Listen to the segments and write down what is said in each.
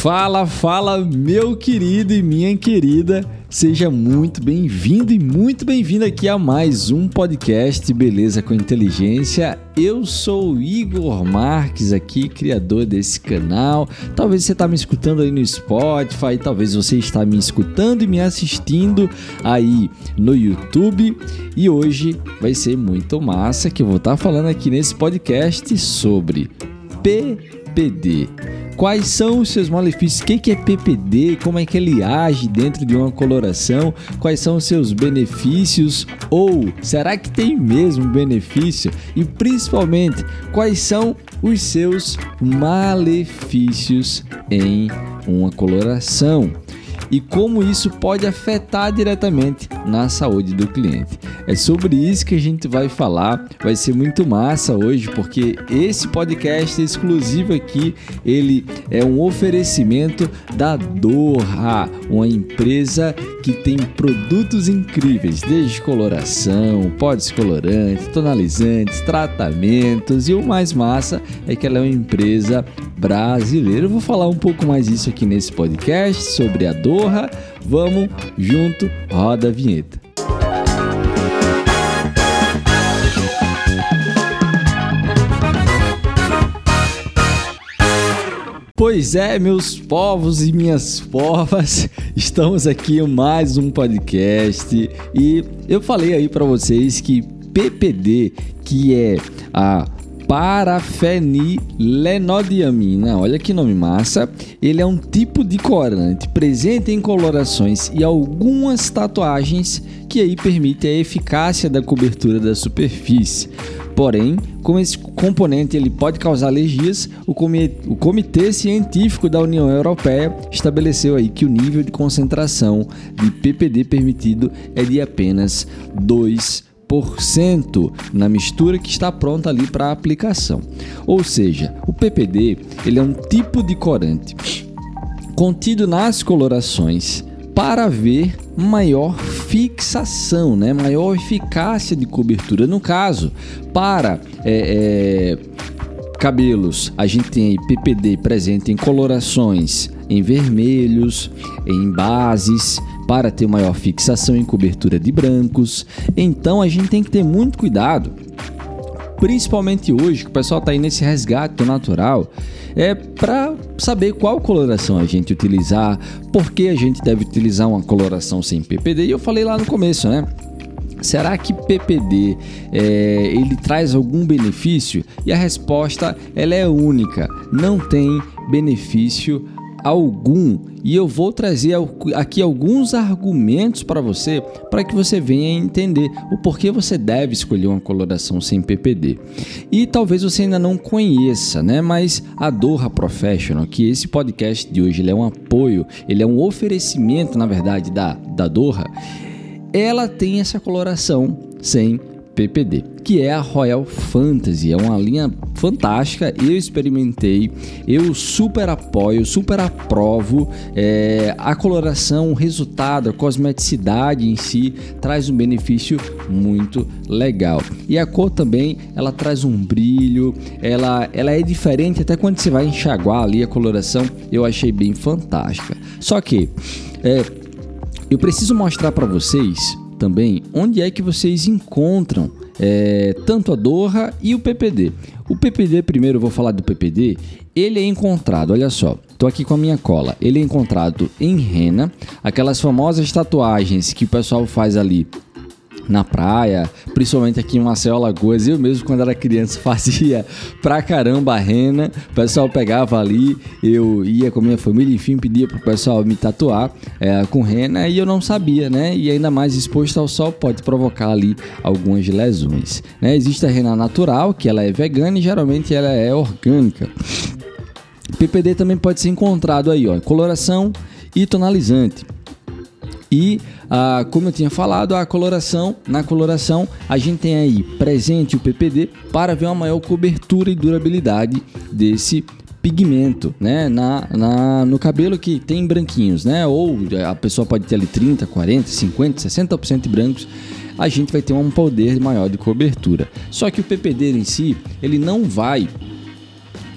Fala, fala, meu querido e minha querida. Seja muito bem-vindo e muito bem-vinda aqui a mais um podcast Beleza com Inteligência. Eu sou o Igor Marques aqui, criador desse canal. Talvez você está me escutando aí no Spotify, talvez você está me escutando e me assistindo aí no YouTube. E hoje vai ser muito massa que eu vou estar tá falando aqui nesse podcast sobre PPD quais são os seus malefícios, o que é PPD, como é que ele age dentro de uma coloração, quais são os seus benefícios? Ou será que tem mesmo benefício? E principalmente quais são os seus malefícios em uma coloração e como isso pode afetar diretamente na saúde do cliente. É sobre isso que a gente vai falar. Vai ser muito massa hoje, porque esse podcast exclusivo aqui, ele é um oferecimento da Doha, uma empresa que tem produtos incríveis, desde coloração, pó descolorante, tonalizantes, tratamentos e o mais massa é que ela é uma empresa brasileira. Eu vou falar um pouco mais isso aqui nesse podcast sobre a Doha. Vamos junto, roda a vinheta. Pois é, meus povos e minhas povas, estamos aqui em mais um podcast e eu falei aí para vocês que PPD, que é a parafenilenodiamina, olha que nome massa, ele é um tipo de corante presente em colorações e algumas tatuagens que aí permite a eficácia da cobertura da superfície. Porém, como esse componente ele pode causar alergias, o comitê, o comitê Científico da União Europeia estabeleceu aí que o nível de concentração de PPD permitido é de apenas 2% na mistura que está pronta ali para aplicação. Ou seja, o PPD ele é um tipo de corante contido nas colorações para ver maior fixação, né? maior eficácia de cobertura. No caso, para é, é, cabelos, a gente tem PPD presente em colorações em vermelhos, em bases, para ter maior fixação em cobertura de brancos. Então a gente tem que ter muito cuidado, principalmente hoje que o pessoal está aí nesse resgate natural é para saber qual coloração a gente utilizar, por que a gente deve utilizar uma coloração sem PPD. E eu falei lá no começo, né? Será que PPD é, ele traz algum benefício? E a resposta ela é única, não tem benefício algum e eu vou trazer aqui alguns argumentos para você para que você venha entender o porquê você deve escolher uma coloração sem PPD. E talvez você ainda não conheça, né? Mas a Doha Professional, que esse podcast de hoje ele é um apoio, ele é um oferecimento, na verdade, da, da Doha, ela tem essa coloração sem PPD, que é a Royal Fantasy. É uma linha fantástica. Eu experimentei, eu super apoio, super aprovo. É, a coloração, o resultado, a cosmeticidade em si traz um benefício muito legal. E a cor também, ela traz um brilho, ela, ela é diferente até quando você vai enxaguar ali a coloração. Eu achei bem fantástica. Só que é, eu preciso mostrar para vocês também onde é que vocês encontram é, tanto a Doha e o PPD. O PPD, primeiro eu vou falar do PPD, ele é encontrado, olha só, tô aqui com a minha cola, ele é encontrado em rena, aquelas famosas tatuagens que o pessoal faz ali na praia, principalmente aqui em Maceió, Alagoas. Eu mesmo, quando era criança, fazia pra caramba a rena. O pessoal pegava ali, eu ia com a minha família, enfim, pedia pro pessoal me tatuar é, com rena e eu não sabia, né? E ainda mais exposto ao sol pode provocar ali algumas lesões. Né? Existe a rena natural, que ela é vegana e geralmente ela é orgânica. PPD também pode ser encontrado aí, ó, coloração e tonalizante. E ah, como eu tinha falado, a coloração, na coloração a gente tem aí presente o PPD para ver uma maior cobertura e durabilidade desse pigmento, né, na, na, no cabelo que tem branquinhos, né, ou a pessoa pode ter ali 30, 40, 50, 60% de brancos, a gente vai ter um poder maior de cobertura. Só que o PPD em si, ele não vai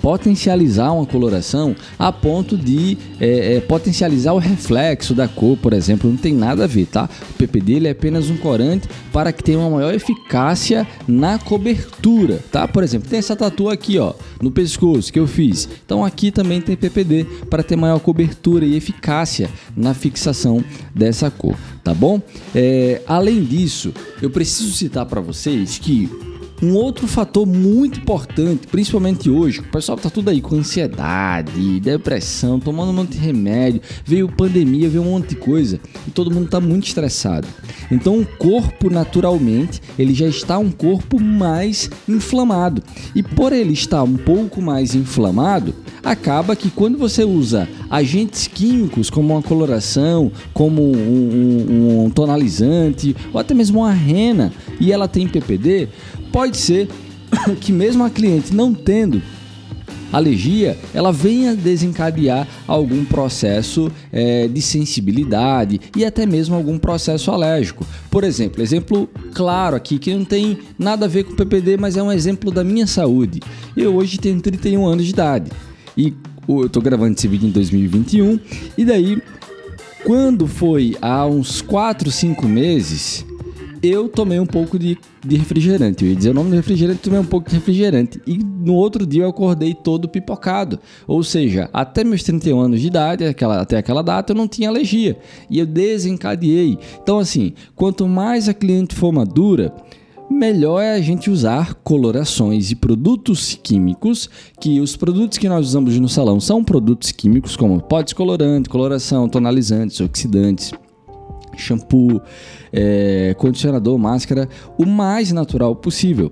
potencializar uma coloração a ponto de é, é, potencializar o reflexo da cor, por exemplo. Não tem nada a ver, tá? O PPD ele é apenas um corante para que tenha uma maior eficácia na cobertura, tá? Por exemplo, tem essa tatu aqui, ó, no pescoço que eu fiz. Então aqui também tem PPD para ter maior cobertura e eficácia na fixação dessa cor, tá bom? É, além disso, eu preciso citar para vocês que um outro fator muito importante, principalmente hoje, o pessoal tá tudo aí com ansiedade, depressão, tomando um monte de remédio, veio pandemia, veio um monte de coisa e todo mundo tá muito estressado. Então o corpo naturalmente, ele já está um corpo mais inflamado. E por ele estar um pouco mais inflamado, acaba que quando você usa agentes químicos como uma coloração, como um, um, um tonalizante ou até mesmo uma rena e ela tem PPD, pode ser que mesmo a cliente não tendo alergia, ela venha desencadear algum processo é, de sensibilidade e até mesmo algum processo alérgico. Por exemplo, exemplo claro aqui que não tem nada a ver com PPD, mas é um exemplo da minha saúde. Eu hoje tenho 31 anos de idade e eu estou gravando esse vídeo em 2021 e daí quando foi há uns 4, 5 meses eu tomei um pouco de, de refrigerante. Eu ia dizer o nome do refrigerante, tomei um pouco de refrigerante. E no outro dia eu acordei todo pipocado. Ou seja, até meus 31 anos de idade, aquela, até aquela data, eu não tinha alergia. E eu desencadeei. Então, assim, quanto mais a cliente for madura, melhor é a gente usar colorações e produtos químicos, que os produtos que nós usamos no salão são produtos químicos como pó descolorante, coloração, tonalizantes, oxidantes, shampoo, é, condicionador, máscara, o mais natural possível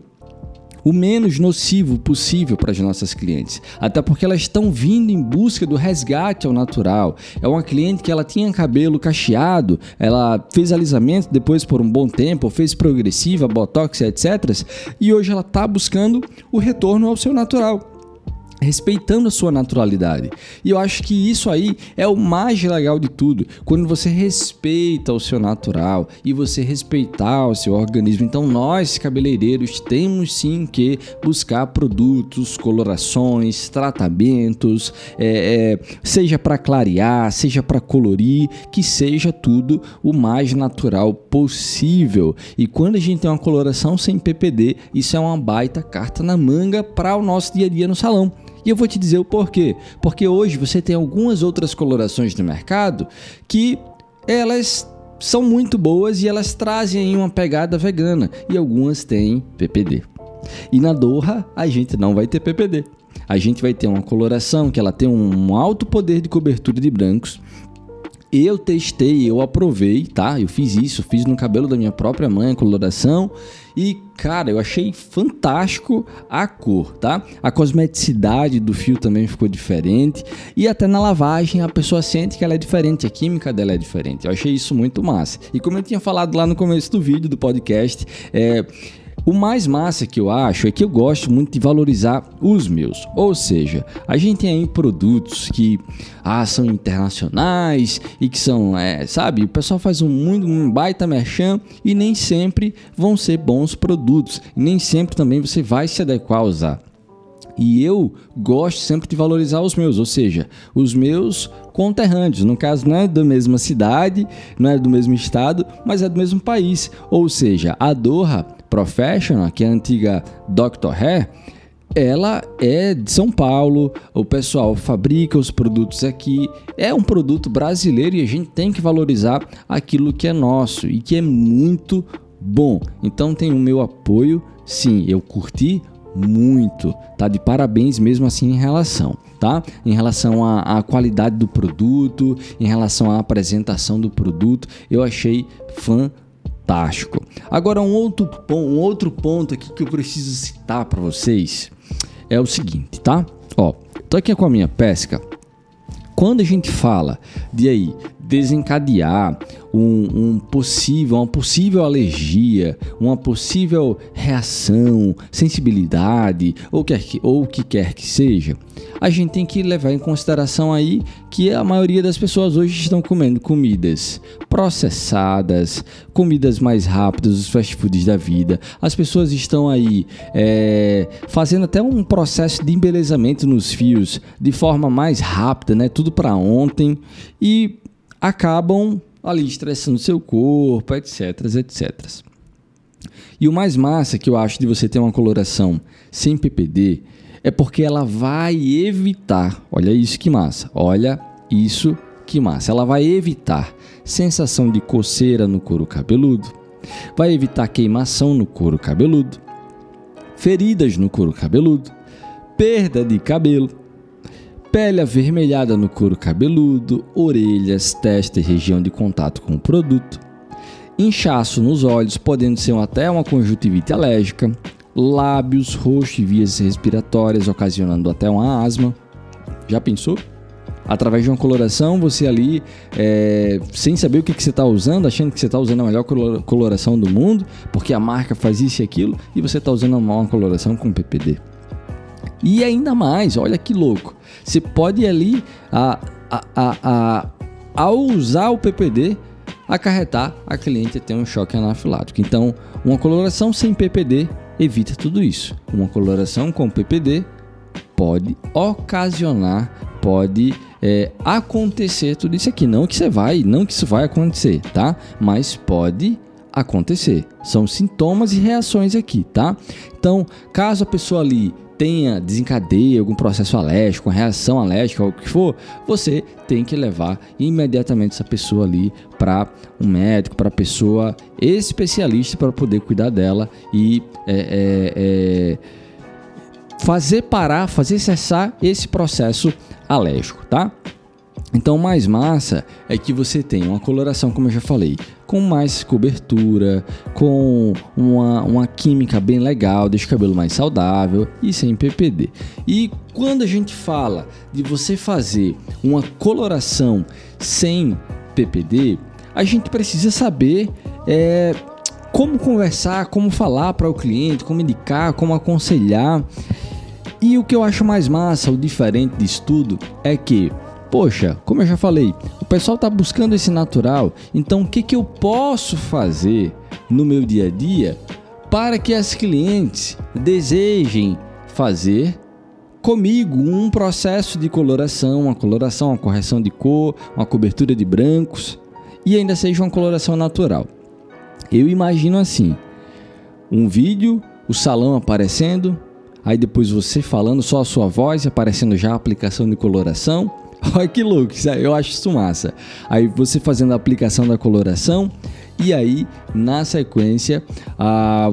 o menos nocivo possível para as nossas clientes. Até porque elas estão vindo em busca do resgate ao natural. É uma cliente que ela tinha cabelo cacheado, ela fez alisamento depois por um bom tempo, fez progressiva, botox, etc. E hoje ela está buscando o retorno ao seu natural respeitando a sua naturalidade. E eu acho que isso aí é o mais legal de tudo, quando você respeita o seu natural e você respeitar o seu organismo. Então nós cabeleireiros temos sim que buscar produtos, colorações, tratamentos, é, é, seja para clarear, seja para colorir, que seja tudo o mais natural possível. E quando a gente tem uma coloração sem PPD, isso é uma baita carta na manga para o nosso dia a dia no salão. E eu vou te dizer o porquê. Porque hoje você tem algumas outras colorações no mercado que elas são muito boas e elas trazem uma pegada vegana e algumas têm PPD. E na Doha a gente não vai ter PPD. A gente vai ter uma coloração que ela tem um alto poder de cobertura de brancos. Eu testei, eu aprovei, tá? Eu fiz isso, fiz no cabelo da minha própria mãe a coloração e, cara, eu achei fantástico a cor, tá? A cosmeticidade do fio também ficou diferente. E até na lavagem a pessoa sente que ela é diferente, a química dela é diferente. Eu achei isso muito massa. E como eu tinha falado lá no começo do vídeo, do podcast, é, o mais massa que eu acho é que eu gosto muito de valorizar os meus. Ou seja, a gente tem aí produtos que ah, são internacionais e que são, é, sabe, o pessoal faz um muito um baita merchan e nem sempre vão ser bons produtos. Nem sempre também você vai se adequar a usar. E eu gosto sempre de valorizar os meus, ou seja, os meus conterrâneos. No caso, não é da mesma cidade, não é do mesmo estado, mas é do mesmo país. Ou seja, a Doha Professional, que é a antiga Dr. Hair, ela é de São Paulo, o pessoal fabrica os produtos aqui, é um produto brasileiro e a gente tem que valorizar aquilo que é nosso e que é muito bom. Então tem o meu apoio, sim, eu curti muito, tá? De parabéns mesmo assim em relação, tá? Em relação à, qualidade do produto, em relação à apresentação do produto, eu achei fantástico fantástico. Agora um outro, um outro ponto aqui que eu preciso citar para vocês é o seguinte, tá? Ó, tô aqui com a minha pesca. Quando a gente fala de aí desencadear um, um, possível, uma possível alergia, uma possível reação, sensibilidade ou, quer que, ou o que quer que seja, a gente tem que levar em consideração aí que a maioria das pessoas hoje estão comendo comidas processadas, comidas mais rápidas, os fast foods da vida. As pessoas estão aí é, fazendo até um processo de embelezamento nos fios de forma mais rápida, né? Tudo para ontem e acabam ali estressando seu corpo, etc, etc. E o mais massa que eu acho de você ter uma coloração sem PPD é porque ela vai evitar, olha isso que massa, olha isso que massa, ela vai evitar sensação de coceira no couro cabeludo, vai evitar queimação no couro cabeludo, feridas no couro cabeludo, perda de cabelo, pele avermelhada no couro cabeludo, orelhas, testa e região de contato com o produto, inchaço nos olhos, podendo ser até uma conjuntivite alérgica, lábios, rosto e vias respiratórias, ocasionando até uma asma. Já pensou? Através de uma coloração, você ali, é, sem saber o que, que você está usando, achando que você está usando a melhor coloração do mundo, porque a marca faz isso e aquilo, e você está usando uma coloração com PPD. E ainda mais, olha que louco. Você pode ali, a, a, a, a, ao usar o PPD, acarretar a cliente ter um choque anafilático. Então, uma coloração sem PPD evita tudo isso. Uma coloração com PPD pode ocasionar, pode é, acontecer tudo isso aqui. Não que você vai, não que isso vai acontecer, tá? Mas pode acontecer. São sintomas e reações aqui, tá? Então, caso a pessoa ali tenha, desencadeia algum processo alérgico, uma reação alérgica, o que for, você tem que levar imediatamente essa pessoa ali para um médico, para pessoa especialista para poder cuidar dela e é, é, é, fazer parar, fazer cessar esse processo alérgico, tá? Então, o mais massa é que você tem uma coloração, como eu já falei, com mais cobertura, com uma, uma química bem legal, deixa o cabelo mais saudável e sem PPD. E quando a gente fala de você fazer uma coloração sem PPD, a gente precisa saber é, como conversar, como falar para o cliente, como indicar, como aconselhar. E o que eu acho mais massa, o diferente disso tudo, é que Poxa, como eu já falei, o pessoal está buscando esse natural, então o que, que eu posso fazer no meu dia a dia para que as clientes desejem fazer comigo um processo de coloração, uma coloração, uma correção de cor, uma cobertura de brancos e ainda seja uma coloração natural. Eu imagino assim: um vídeo, o salão aparecendo, aí depois você falando só a sua voz, aparecendo já a aplicação de coloração Olha que louco, eu acho isso massa. Aí você fazendo a aplicação da coloração e aí na sequência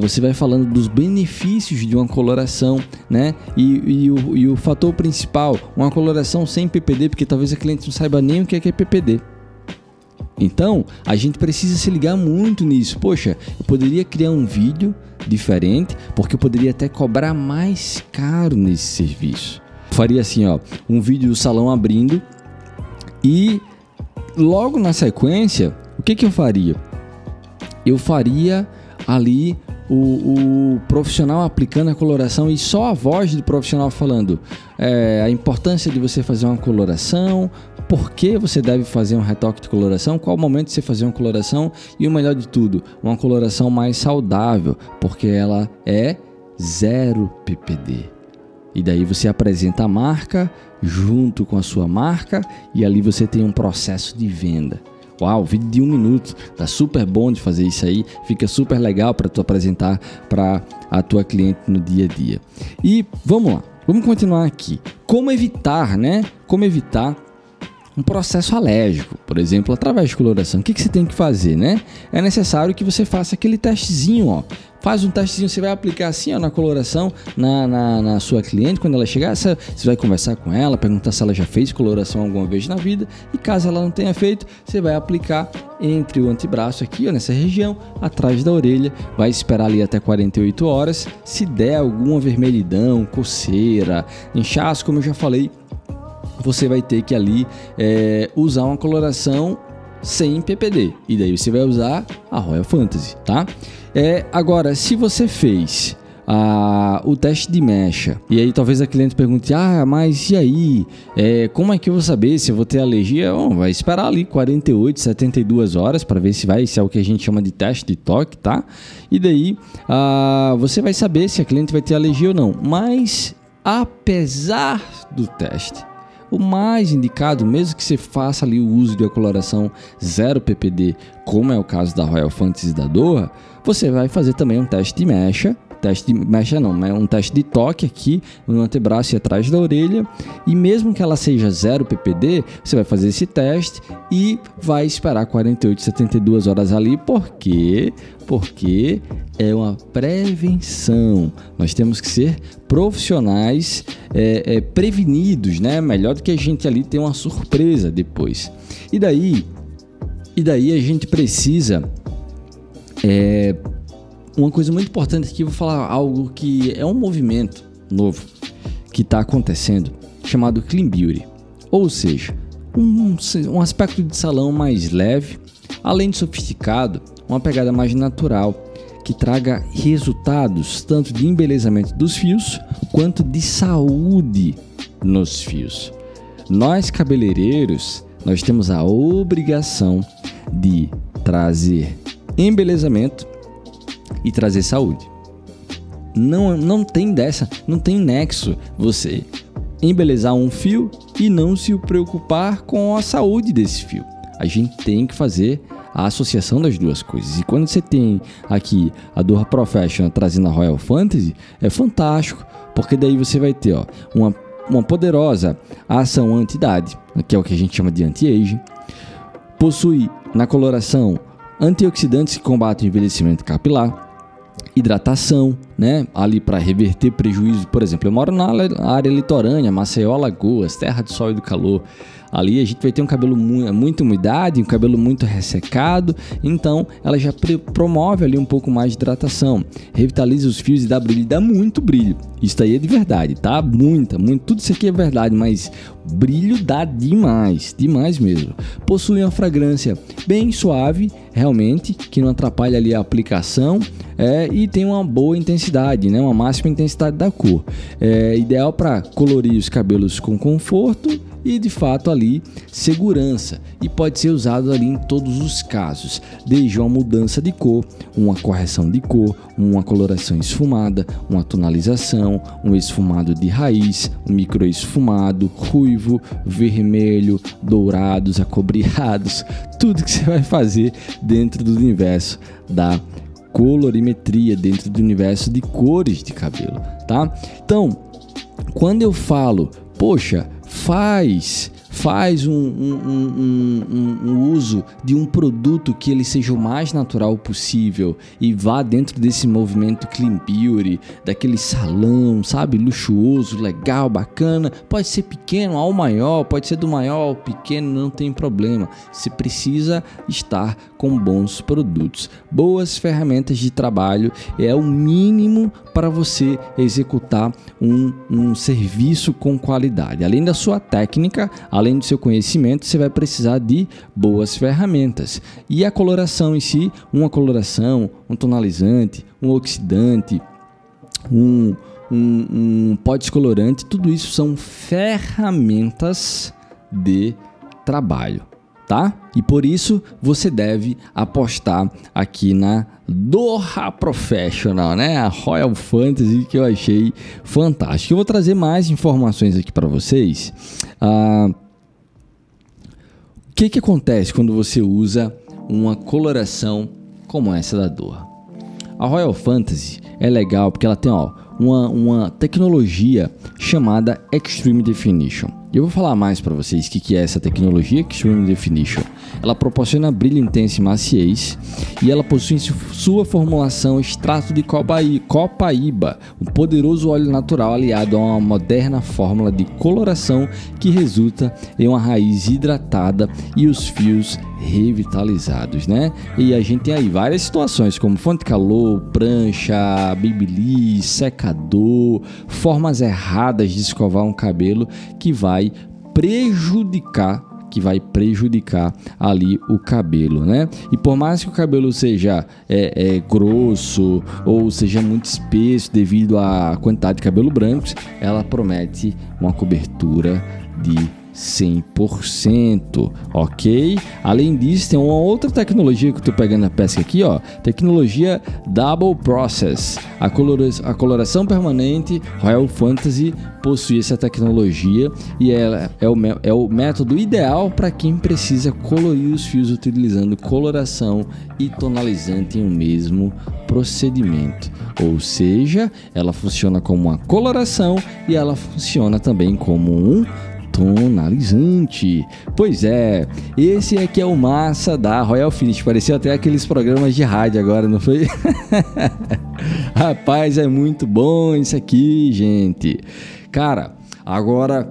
você vai falando dos benefícios de uma coloração, né? E, e, o, e o fator principal, uma coloração sem PPD, porque talvez a cliente não saiba nem o que é, que é PPD. Então, a gente precisa se ligar muito nisso. Poxa, eu poderia criar um vídeo diferente, porque eu poderia até cobrar mais caro nesse serviço faria assim, ó, um vídeo do salão abrindo e logo na sequência, o que que eu faria? Eu faria ali o, o, profissional aplicando a coloração e só a voz do profissional falando é, a importância de você fazer uma coloração, por que você deve fazer um retoque de coloração, qual o momento de você fazer uma coloração e o melhor de tudo, uma coloração mais saudável, porque ela é zero PPD. E daí você apresenta a marca junto com a sua marca e ali você tem um processo de venda. Uau, vídeo de um minuto, tá super bom de fazer isso aí, fica super legal para tu apresentar para a tua cliente no dia a dia. E vamos lá, vamos continuar aqui. Como evitar, né? Como evitar um processo alérgico, por exemplo, através de coloração. O que, que você tem que fazer, né? É necessário que você faça aquele testezinho, ó. Faz um testezinho, você vai aplicar assim ó, na coloração na, na, na, sua cliente. Quando ela chegar, você vai conversar com ela, perguntar se ela já fez coloração alguma vez na vida. E caso ela não tenha feito, você vai aplicar entre o antebraço aqui, ó, nessa região, atrás da orelha. Vai esperar ali até 48 horas. Se der alguma vermelhidão, coceira, inchaço, como eu já falei, você vai ter que ali é, usar uma coloração sem PPD. E daí você vai usar a Royal Fantasy, tá? É, agora, se você fez a, o teste de mecha. E aí talvez a cliente pergunte: Ah, mas e aí? É, como é que eu vou saber se eu vou ter alergia? Bom, vai esperar ali 48, 72 horas para ver se vai, se é o que a gente chama de teste de toque, tá? E daí a, você vai saber se a cliente vai ter alergia ou não. Mas apesar do teste, o mais indicado, mesmo que você faça ali o uso de uma coloração 0 ppd, como é o caso da Royal Fantasy da Doha, você vai fazer também um teste de mecha teste de mecha não, mas um teste de toque aqui no antebraço e atrás da orelha. E mesmo que ela seja 0 ppd, você vai fazer esse teste e vai esperar 48, 72 horas ali, porque porque é uma prevenção. Nós temos que ser profissionais é, é, prevenidos, né? Melhor do que a gente ali ter uma surpresa depois. E daí, e daí a gente precisa é, uma coisa muito importante aqui, vou falar algo que é um movimento novo que está acontecendo, chamado Clean Beauty. Ou seja, um, um aspecto de salão mais leve, além de sofisticado, uma pegada mais natural, que traga resultados tanto de embelezamento dos fios quanto de saúde nos fios. Nós cabeleireiros, nós temos a obrigação de trazer embelezamento e trazer saúde. Não, não tem dessa, não tem nexo você embelezar um fio e não se preocupar com a saúde desse fio. A gente tem que fazer a associação das duas coisas. E quando você tem aqui a Doha Professional trazendo a Royal Fantasy, é fantástico, porque daí você vai ter ó, uma, uma poderosa ação anti-idade, que é o que a gente chama de anti-aging. Possui na coloração antioxidantes que combatem o envelhecimento capilar hidratação, né? Ali para reverter prejuízo, por exemplo, eu moro na área litorânea, Maceió, Lagoas, terra do sol e do calor. Ali a gente vai ter um cabelo muito, muita umidade, um cabelo muito ressecado, então ela já promove ali um pouco mais de hidratação, revitaliza os fios e dá brilho, dá muito brilho. Isso aí é de verdade, tá? Muita, muito, tudo isso aqui é verdade, mas brilho dá demais, demais mesmo. Possui uma fragrância bem suave, realmente, que não atrapalha ali a aplicação é, e tem uma boa intensidade, né? Uma máxima intensidade da cor. É ideal para colorir os cabelos com conforto e de fato ali segurança e pode ser usado ali em todos os casos, desde uma mudança de cor, uma correção de cor, uma coloração esfumada, uma tonalização, um esfumado de raiz, um micro esfumado, ruivo, vermelho, dourados, acobreados, tudo que você vai fazer dentro do universo da colorimetria, dentro do universo de cores de cabelo, tá? Então, quando eu falo, poxa, faz faz um, um, um, um, uso de um produto que ele seja o mais natural possível e vá dentro desse movimento clean beauty, daquele salão, sabe, luxuoso, legal, bacana, pode ser pequeno ao maior, pode ser do maior ao pequeno, não tem problema. Você precisa estar com bons produtos, boas ferramentas de trabalho é o mínimo para você executar um, um serviço com qualidade. Além da sua técnica, além além do seu conhecimento, você vai precisar de boas ferramentas. E a coloração em si, uma coloração, um tonalizante, um oxidante, um, um, um pó descolorante, tudo isso são ferramentas de trabalho tá? E por isso você deve apostar aqui na Doha Professional, né? A Royal Fantasy que eu achei fantástico. Eu vou trazer mais informações aqui para vocês. Ah, que, que acontece quando você usa uma coloração como essa da Doha? A Royal Fantasy é legal porque ela tem ó, uma, uma tecnologia chamada Extreme Definition. E eu vou falar mais para vocês o que, que é essa tecnologia Extreme Definition. Ela proporciona brilho intenso e maciez e ela possui sua formulação extrato de copaíba, um poderoso óleo natural aliado a uma moderna fórmula de coloração que resulta em uma raiz hidratada e os fios revitalizados, né? E a gente tem aí várias situações como fonte de calor, prancha, babyliss, secador, formas erradas de escovar um cabelo que vai prejudicar que vai prejudicar ali o cabelo, né? E por mais que o cabelo seja é, é, grosso ou seja muito espesso devido à quantidade de cabelo brancos, ela promete uma cobertura de 100%, ok? Além disso, tem uma outra tecnologia que eu tô pegando a pesca aqui, ó, tecnologia Double Process. A, colora a coloração permanente Royal Fantasy possui essa tecnologia e ela é o, é o método ideal para quem precisa colorir os fios utilizando coloração e tonalizante em um mesmo procedimento. Ou seja, ela funciona como uma coloração e ela funciona também como um tonalizante. Pois é, esse aqui é o massa da Royal Finish. Parecia até aqueles programas de rádio agora, não foi? Rapaz, é muito bom isso aqui, gente. Cara, agora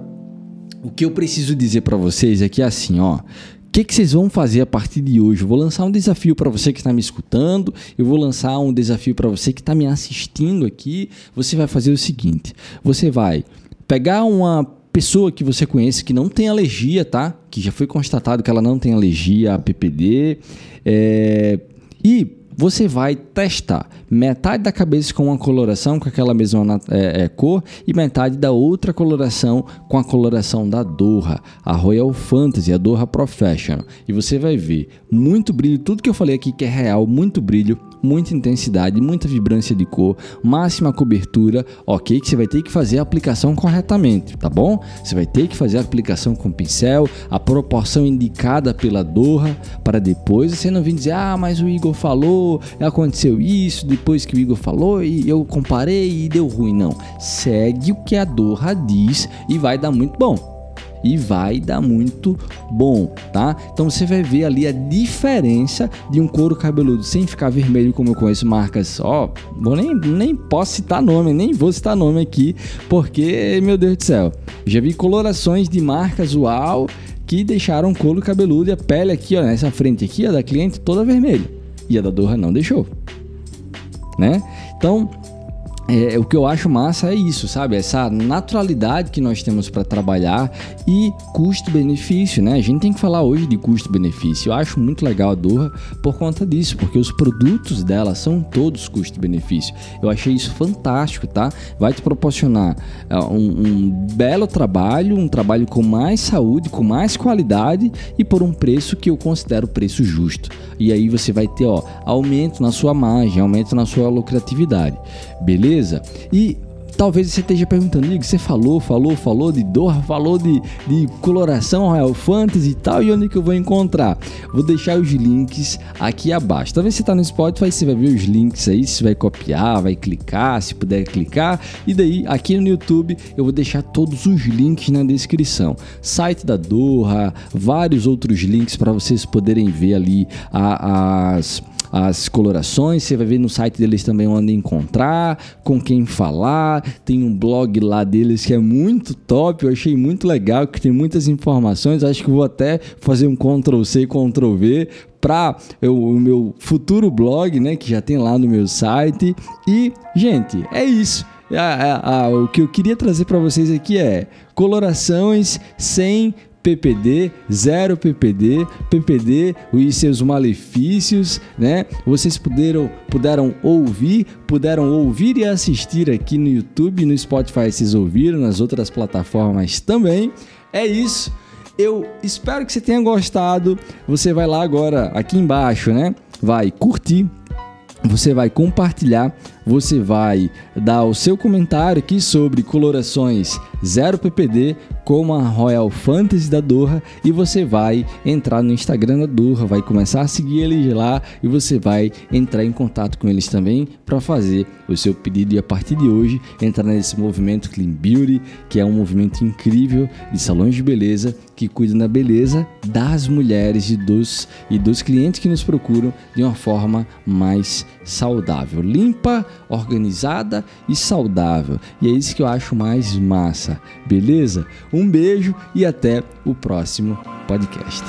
o que eu preciso dizer para vocês é que é assim, ó. O que, que, vocês vão fazer a partir de hoje? Eu vou lançar um desafio para você que está me escutando, eu vou lançar um desafio para você que está me assistindo aqui. Você vai fazer o seguinte: você vai pegar uma pessoa que você conhece que não tem alergia, tá? Que já foi constatado que ela não tem alergia a PPD. É... E você vai testar metade da cabeça com uma coloração com aquela mesma é, é, cor e metade da outra coloração com a coloração da Doha, a Royal Fantasy, a Doha Professional. E você vai ver muito brilho, tudo que eu falei aqui que é real, muito brilho, muita intensidade, muita vibrância de cor, máxima cobertura, ok? Que você vai ter que fazer a aplicação corretamente, tá bom? Você vai ter que fazer a aplicação com pincel, a proporção indicada pela Doha, para depois você não vir dizer, ah, mas o Igor falou, aconteceu isso, depois que o Igor falou e eu comparei e deu ruim. Não, segue o que a Doha diz e vai dar muito bom e vai dar muito bom, tá? Então você vai ver ali a diferença de um couro cabeludo sem ficar vermelho, como eu conheço marcas, ó, vou nem, nem posso citar nome, nem vou citar nome aqui, porque, meu Deus do céu, já vi colorações de marcas uau que deixaram couro cabeludo e a pele aqui, ó, nessa frente aqui, a da cliente toda vermelha. E a da Dorra não deixou, né? Então, é, o que eu acho massa é isso, sabe? Essa naturalidade que nós temos para trabalhar e custo-benefício, né? A gente tem que falar hoje de custo-benefício. Eu acho muito legal a Doha por conta disso, porque os produtos dela são todos custo-benefício. Eu achei isso fantástico, tá? Vai te proporcionar uh, um, um belo trabalho, um trabalho com mais saúde, com mais qualidade e por um preço que eu considero preço justo. E aí você vai ter, ó, aumento na sua margem, aumento na sua lucratividade. Beleza? Beleza? E talvez você esteja perguntando, Liga, você falou, falou, falou de dor, falou de, de coloração Royal Fantasy e tal, e onde que eu vou encontrar? Vou deixar os links aqui abaixo. Talvez você está no Spotify, você vai ver os links aí, você vai copiar, vai clicar, se puder clicar, e daí aqui no YouTube eu vou deixar todos os links na descrição. Site da Doha, vários outros links para vocês poderem ver ali as as colorações, você vai ver no site deles também onde encontrar, com quem falar. Tem um blog lá deles que é muito top, eu achei muito legal, que tem muitas informações. Acho que vou até fazer um Ctrl C, Ctrl V para o meu futuro blog, né, que já tem lá no meu site. E, gente, é isso. Ah, ah, ah, o que eu queria trazer para vocês aqui é colorações sem PPD, zero PPD, PPD e seus malefícios, né? Vocês puderam, puderam ouvir, puderam ouvir e assistir aqui no YouTube, no Spotify, vocês ouviram, nas outras plataformas também. É isso. Eu espero que você tenha gostado. Você vai lá agora, aqui embaixo, né? Vai curtir, você vai compartilhar, você vai dar o seu comentário aqui sobre colorações 0 PPD como a Royal Fantasy da Doha e você vai entrar no Instagram da Doha, vai começar a seguir eles lá e você vai entrar em contato com eles também para fazer o seu pedido. E a partir de hoje entrar nesse movimento Clean Beauty, que é um movimento incrível de salões de beleza que cuidam da beleza das mulheres e dos, e dos clientes que nos procuram de uma forma mais saudável, limpa, organizada e saudável. E é isso que eu acho mais massa, beleza? Um beijo e até o próximo podcast.